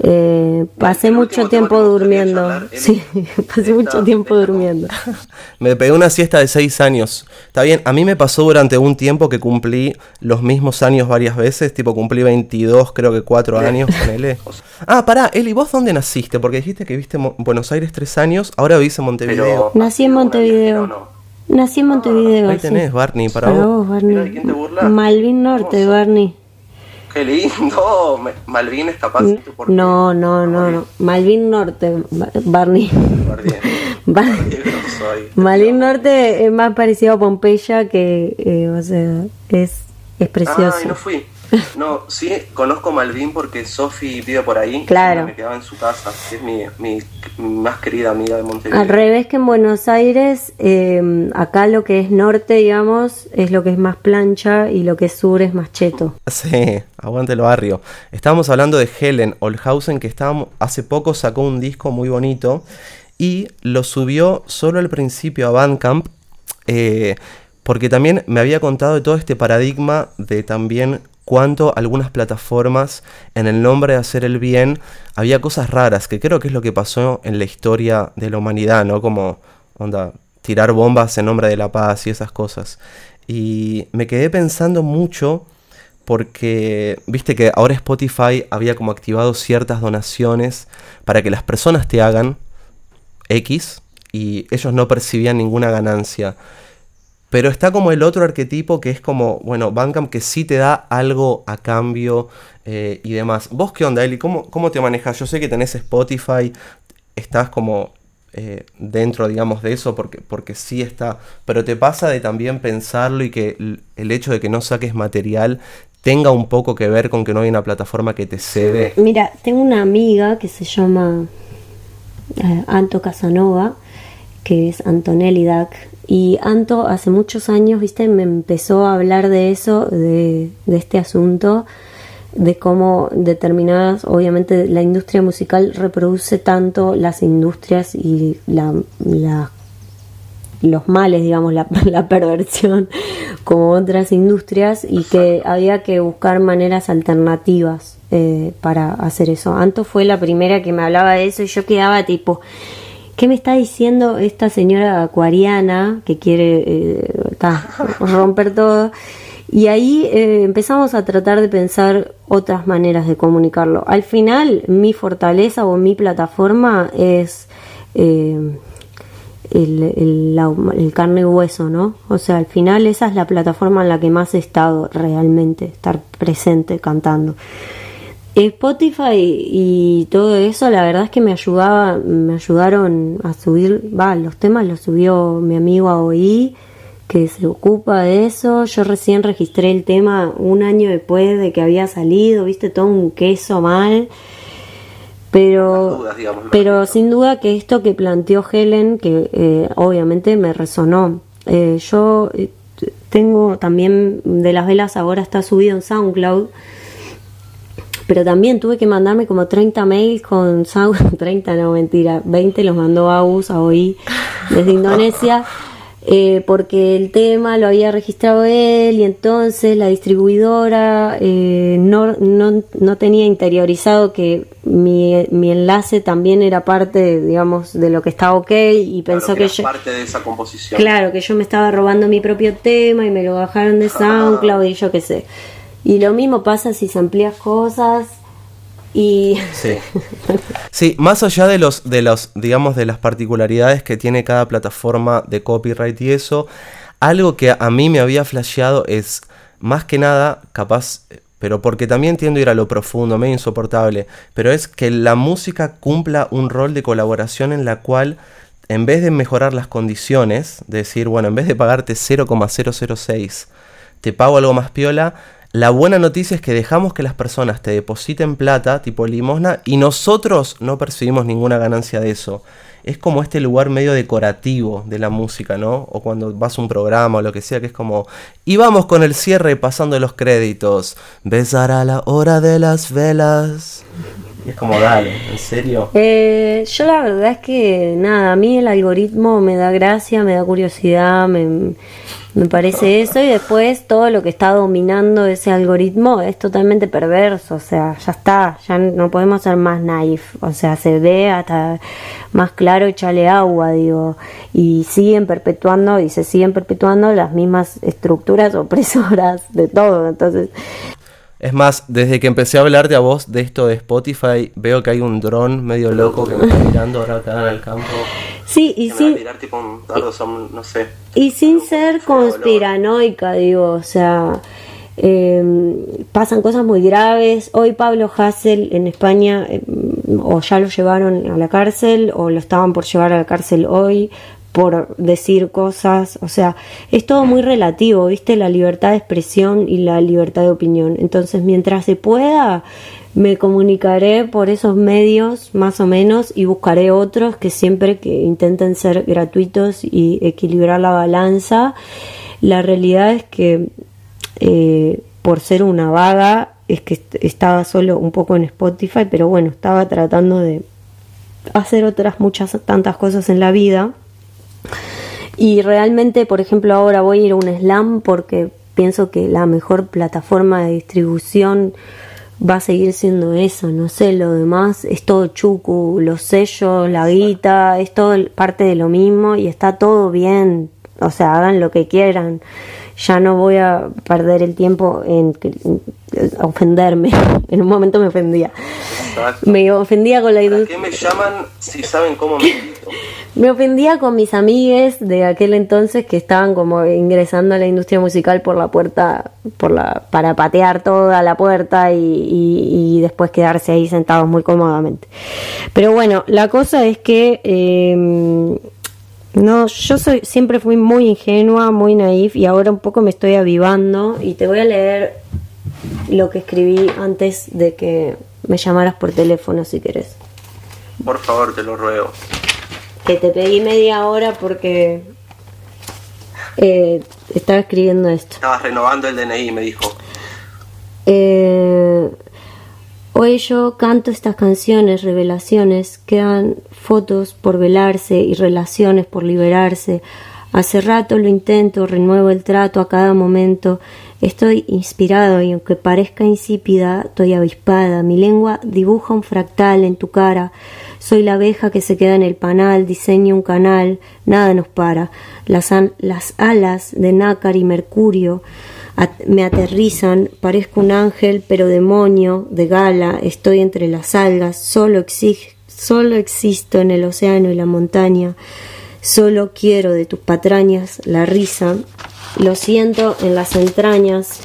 S1: Eh, pasé mucho tiempo durmiendo. sí, <laughs> pasé mucho tiempo durmiendo. <laughs>
S2: me pegué una siesta de seis años. Está bien, a mí me pasó durante un tiempo que cumplí los mismos años varias veces. Tipo, cumplí 22, creo que 4 años, ponele. <laughs> Ah, pará, Eli, ¿vos dónde naciste? Porque dijiste que viste en Buenos Aires tres años, ahora vivís en Montevideo.
S1: Nací en Montevideo. Nací en Montevideo.
S2: Ahí tenés, Barney, para,
S1: vos. Barney. quién te Malvin Norte, Barney.
S2: Qué lindo. <laughs> Malvin es capaz.
S1: No, no, no, no. Malvin Norte, Barney. <laughs> Malvin Norte es más parecido a Pompeya que, eh, o sea, es, es precioso.
S2: Ay, no fui. No, sí, conozco Malvin porque Sofi vive por ahí.
S1: Claro.
S2: Me quedaba en su casa, que es mi, mi, más querida amiga de Montevideo.
S1: Al revés que en Buenos Aires, eh, acá lo que es norte, digamos, es lo que es más plancha y lo que es sur es más cheto. <laughs>
S2: Sí, aguante el barrio. Estábamos hablando de Helen Olhausen, que estábamos, hace poco sacó un disco muy bonito y lo subió solo al principio a Bandcamp. Eh, porque también me había contado de todo este paradigma de también cuánto algunas plataformas, en el nombre de hacer el bien, había cosas raras, que creo que es lo que pasó en la historia de la humanidad, ¿no? Como, onda, tirar bombas en nombre de la paz y esas cosas. Y me quedé pensando mucho porque viste que ahora Spotify había como activado ciertas donaciones para que las personas te hagan X y ellos no percibían ninguna ganancia. Pero está como el otro arquetipo que es como, bueno, Bandcamp que sí te da algo a cambio eh, y demás. ¿Vos qué onda, Eli? ¿Cómo, ¿Cómo te manejas? Yo sé que tenés Spotify, estás como eh, dentro, digamos, de eso porque, porque sí está, pero te pasa de también pensarlo y que el hecho de que no saques material tenga un poco que ver con que no hay una plataforma que te cede.
S1: Mira, tengo una amiga que se llama eh, Anto Casanova, que es Antonelli Dac, y Anto hace muchos años, viste, me empezó a hablar de eso, de, este asunto, de cómo determinadas, obviamente la industria musical reproduce tanto las industrias y la, los males, digamos, la, <laughs> la, perversión, como otras industrias, y que había que buscar maneras alternativas eh, para hacer eso. Anto fue la primera que me hablaba de eso y yo quedaba tipo, ¿Qué me está diciendo esta señora acuariana que quiere eh, <laughs> romper todo? Y ahí eh, empezamos a tratar de pensar otras maneras de comunicarlo. Al final, mi fortaleza o mi plataforma es eh, el, el, carne y hueso, ¿no? O sea, al final esa es la plataforma en la que más he estado realmente, estar presente cantando. Spotify y todo eso, la verdad es que me ayudaba, me ayudaron a subir, va, los temas los subió mi amigo Aoi, que se ocupa de eso. Yo recién registré el tema un año después de que había salido, viste, todo un queso mal. Pero, pero sin duda que esto que planteó Helen, que eh, obviamente me resonó. Eh, yo eh, tengo también de las velas ahora está subido en SoundCloud pero también tuve que mandarme como 30 mails con 30 <laughs> no mentira, 20 los mandó Agus a OI desde Indonesia. <laughs> Eh, porque el tema lo había registrado él y entonces la distribuidora eh, no, no, no, tenía interiorizado que mi, mi, enlace también era parte, digamos, de lo que estaba ok y pensó que, yo...
S2: parte de esa composición.
S1: Claro, que yo me estaba robando mi propio tema y me lo bajaron de SoundCloud y yo qué sé. Y lo mismo pasa si se amplías cosas y...
S2: Sí. <laughs> sí, más allá de los, de los, digamos, de las particularidades que tiene cada plataforma de copyright y eso, algo que a mí me había flasheado es, más que nada, capaz, pero porque también tiendo a ir a lo profundo, medio insoportable, pero es que la música cumpla un rol de colaboración en la cual en vez de mejorar las condiciones, de decir, bueno, en vez de pagarte 0,006, te pago algo más piola, la buena noticia es que dejamos que las personas te depositen plata, tipo limosna, y nosotros no percibimos ninguna ganancia de eso. Es como este lugar medio decorativo de la música, ¿no? O cuando vas a un programa o lo que sea, que es como... Y vamos con el cierre pasando los créditos. Besará la hora de las velas. Y es como, dale, ¿en serio?
S1: Eh, yo la verdad es que, nada, a mí el algoritmo me da gracia, me da curiosidad, me me parece <laughs> eso y después todo lo que está dominando ese algoritmo es totalmente perverso, o sea, ya está, ya no podemos ser más naif, o sea, se ve hasta más claro echarle agua, digo, y siguen perpetuando y se siguen perpetuando las mismas estructuras <laughs> opresoras de todo, entonces
S2: es más, desde que empecé a hablarte a vos de esto de Spotify, veo que hay un dron medio loco que me está mirando ahora acá en el campo.
S1: Sí, y sin, y sin ser conspiranoica, digo, o sea, em, pasan cosas muy graves. Hoy Pablo Hassel en España, em, o ya lo llevaron a la cárcel, o lo estaban por llevar a la cárcel hoy por decir cosas, o sea, es todo muy relativo, ¿viste? La libertad de expresión y la libertad de opinión. Entonces, mientras se pueda, me comunicaré por esos medios más o menos y buscaré otros que siempre que intenten ser gratuitos y equilibrar la balanza. La realidad es que eh, por ser una vaga es que estaba solo un poco en Spotify, pero bueno, estaba tratando de hacer otras muchas tantas cosas en la vida y realmente, por ejemplo, ahora voy a ir a un slam porque pienso que la mejor plataforma de distribución va a seguir siendo eso, no sé, lo demás es todo chucu, los sellos, la guita, es todo parte de lo mismo y está todo bien, o sea, hagan lo que quieran. Ya no voy a perder el tiempo en, ofenderme. <laughs> En un momento me ofendía. Me ofendía con la
S2: ¿Para qué me llaman si saben cómo me <laughs>
S1: Me ofendía con mis amigues de aquel entonces que estaban como ingresando a la industria musical por la puerta, por la, para patear toda la puerta y, después quedarse ahí sentados muy cómodamente. Pero bueno, la cosa es que em, no, yo soy, siempre fui muy ingenua, muy naif y ahora un poco me estoy avivando y te voy a leer lo que escribí antes de que me llamaras por teléfono si querés.
S2: Por favor, te lo ruego.
S1: Que te pedí media hora porque eh, estaba escribiendo esto.
S2: Estabas renovando el DNI, me dijo.
S1: Eh, Hoy yo canto estas canciones, revelaciones, quedan fotos por velarse y relaciones por liberarse. Hace rato lo intento, renuevo el trato a cada momento. Estoy inspirado y aunque parezca insípida, estoy avispada. Mi lengua dibuja un fractal en tu cara. Soy la abeja que se queda en el panal, diseño un canal, nada nos para. Las, las alas de nácar y mercurio me aterrizan, parezco un ángel, pero demonio, de gala, estoy entre las algas, solo, solo existo en el océano y la montaña, solo quiero de tus patrañas la risa, lo siento en las entrañas,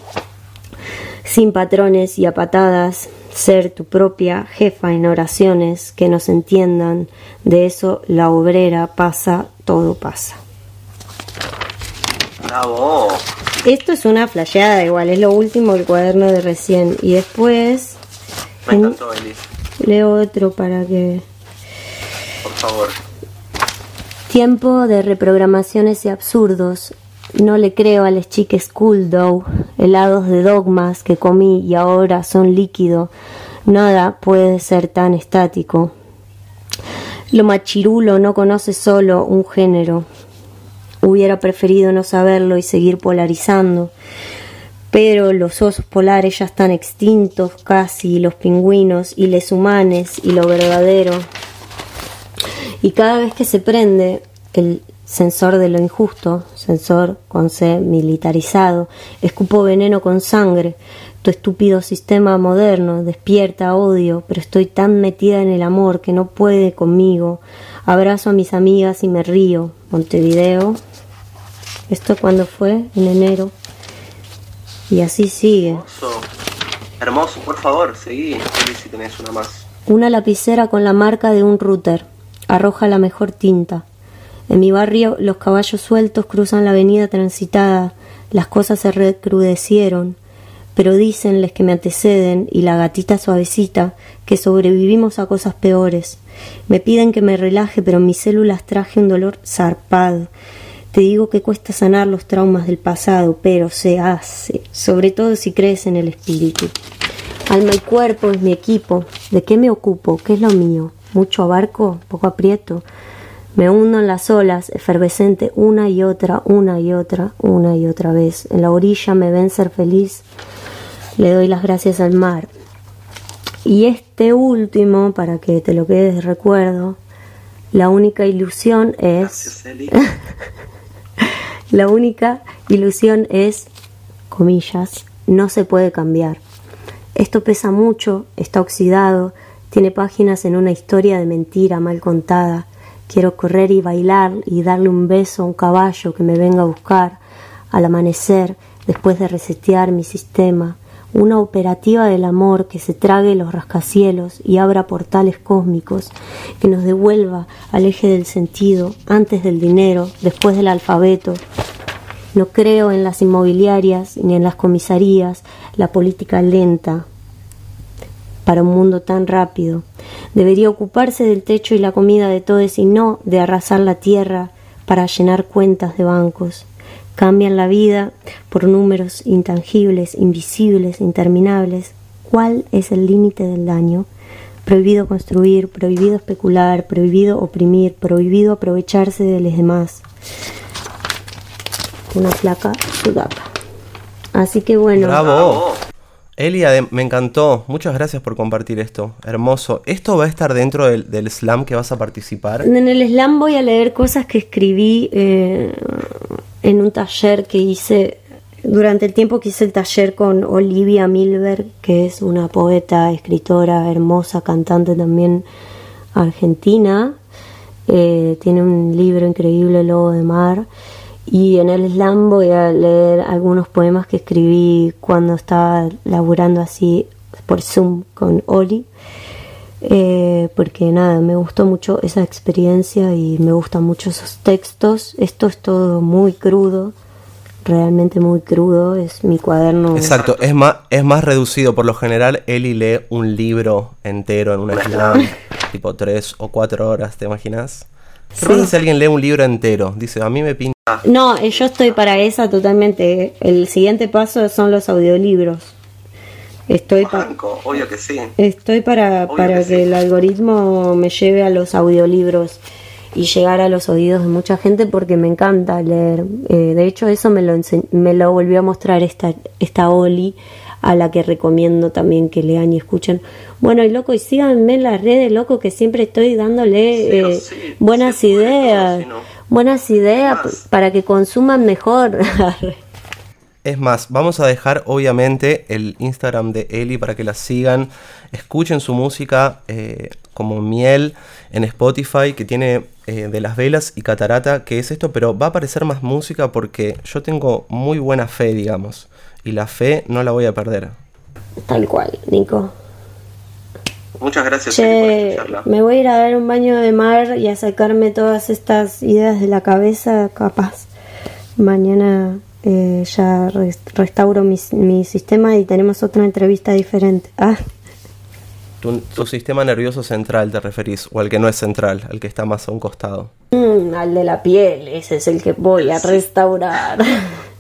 S1: sin patrones y a patadas, ser tu propia jefa en oraciones, que nos entiendan, de eso la obrera pasa, todo pasa. Esto es una flasheada igual, es lo último del cuaderno de recién. Y después...
S2: Me encantó, Eli.
S1: Leo otro para que...
S2: Por favor.
S1: Tiempo de reprogramaciones y absurdos. No le creo a las chiques cool dough, helados de dogmas que comí y ahora son líquido. Nada puede ser tan estático. Lo machirulo no conoce solo un género, Hubiera preferido no saberlo y seguir polarizando. Pero los osos polares ya están extintos casi, los pingüinos y les humanes y lo verdadero. Y cada vez que se prende el sensor de lo injusto, sensor con C militarizado, escupo veneno con sangre, tu estúpido sistema moderno despierta odio, pero estoy tan metida en el amor que no puede conmigo. Abrazo a mis amigas y me río. Montevideo, esto cuando fue, en enero. Y así sigue.
S2: Hermoso. Hermoso, por favor, seguí. Si tenés una más.
S1: Una lapicera con la marca de un router. Arroja la mejor tinta. En mi barrio los caballos sueltos cruzan la avenida transitada. Las cosas se recrudecieron. Pero dicenles que me anteceden y la gatita suavecita que sobrevivimos a cosas peores. Me piden que me relaje, pero en mis células traje un dolor zarpado te digo que cuesta sanar los traumas del pasado, pero se hace, sobre todo si crees en el espíritu. Alma y cuerpo es mi equipo. ¿De qué me ocupo? ¿Qué es lo mío? ¿Mucho abarco? ¿Poco aprieto? Me hundo en las olas, efervescente, una y otra, una y otra, una y otra vez. En la orilla me ven ser feliz. Le doy las gracias al mar. Y este último, para que te lo quedes de recuerdo, la única ilusión es... <laughs> La única ilusión es, comillas, no se puede cambiar. Esto pesa mucho, está oxidado, tiene páginas en una historia de mentira mal contada. Quiero correr y bailar y darle un beso a un caballo que me venga a buscar al amanecer después de resetear mi sistema. Una operativa del amor que se trague los rascacielos y abra portales cósmicos, que nos devuelva al eje del sentido, antes del dinero, después del alfabeto, no creo en las inmobiliarias ni en las comisarías, la política lenta para un mundo tan rápido. Debería ocuparse del techo y la comida de todos y no de arrasar la tierra para llenar cuentas de bancos. Cambian la vida por números intangibles, invisibles, interminables. ¿Cuál es el límite del daño? Prohibido construir, prohibido especular, prohibido oprimir, prohibido aprovecharse de los demás una placa sudaca. Así que bueno.
S2: Bravo. Elia, me encantó. Muchas gracias por compartir esto. Hermoso. ¿Esto va a estar dentro del, slam que vas a participar?
S1: En el slam voy a leer cosas que escribí eh, en un taller que hice durante el tiempo que hice el taller con Olivia Milberg, que es una poeta, escritora, hermosa, cantante también argentina. Eh, tiene un libro increíble, Lobo de Mar. Y en el slam voy a leer algunos poemas que escribí cuando estaba laburando así por Zoom con Oli. Eh, porque nada, me gustó mucho esa experiencia y me gustan mucho esos textos. Esto es todo muy crudo, realmente muy crudo, es mi cuaderno.
S2: Exacto, es más, es más reducido. Por lo general, Eli lee un libro entero en una slam, <laughs> tipo tres o cuatro horas, ¿te imaginas? ¿Qué si alguien lee un libro entero? Dice, a mí me pinta.
S1: No, yo estoy para esa totalmente. El siguiente paso son los audiolibros. Estoy,
S2: obvio que sí.
S1: estoy para, para que, el algoritmo me lleve a los audiolibros y llegar a los oídos de mucha gente porque me encanta leer. Eh, de hecho, eso me lo, me lo volvió a mostrar esta, esta Oli a la que recomiendo también que lean y escuchen. Bueno, y loco, y síganme en las redes, loco, que siempre estoy dándole eh, buenas ideas, buenas ideas para que consuman mejor. <laughs>
S2: Es más, vamos a dejar obviamente el Instagram de Eli para que la sigan, escuchen su música eh, como miel en Spotify que tiene eh, de las velas y catarata, que es esto, pero va a aparecer más música porque yo tengo muy buena fe, digamos, y la fe no la voy a perder.
S1: Tal cual, Nico.
S2: Muchas gracias.
S1: me voy a ir a dar un baño de mar y a sacarme todas estas ideas de la cabeza, capaz. Mañana eh, ya restauro mi, sistema y tenemos otra entrevista diferente. <laughs> Ah.
S2: Tu, sistema nervioso central te referís, o al que no es central, al que está más a un costado.
S1: Mm, al de la piel, ese es el que voy a restaurar. <laughs>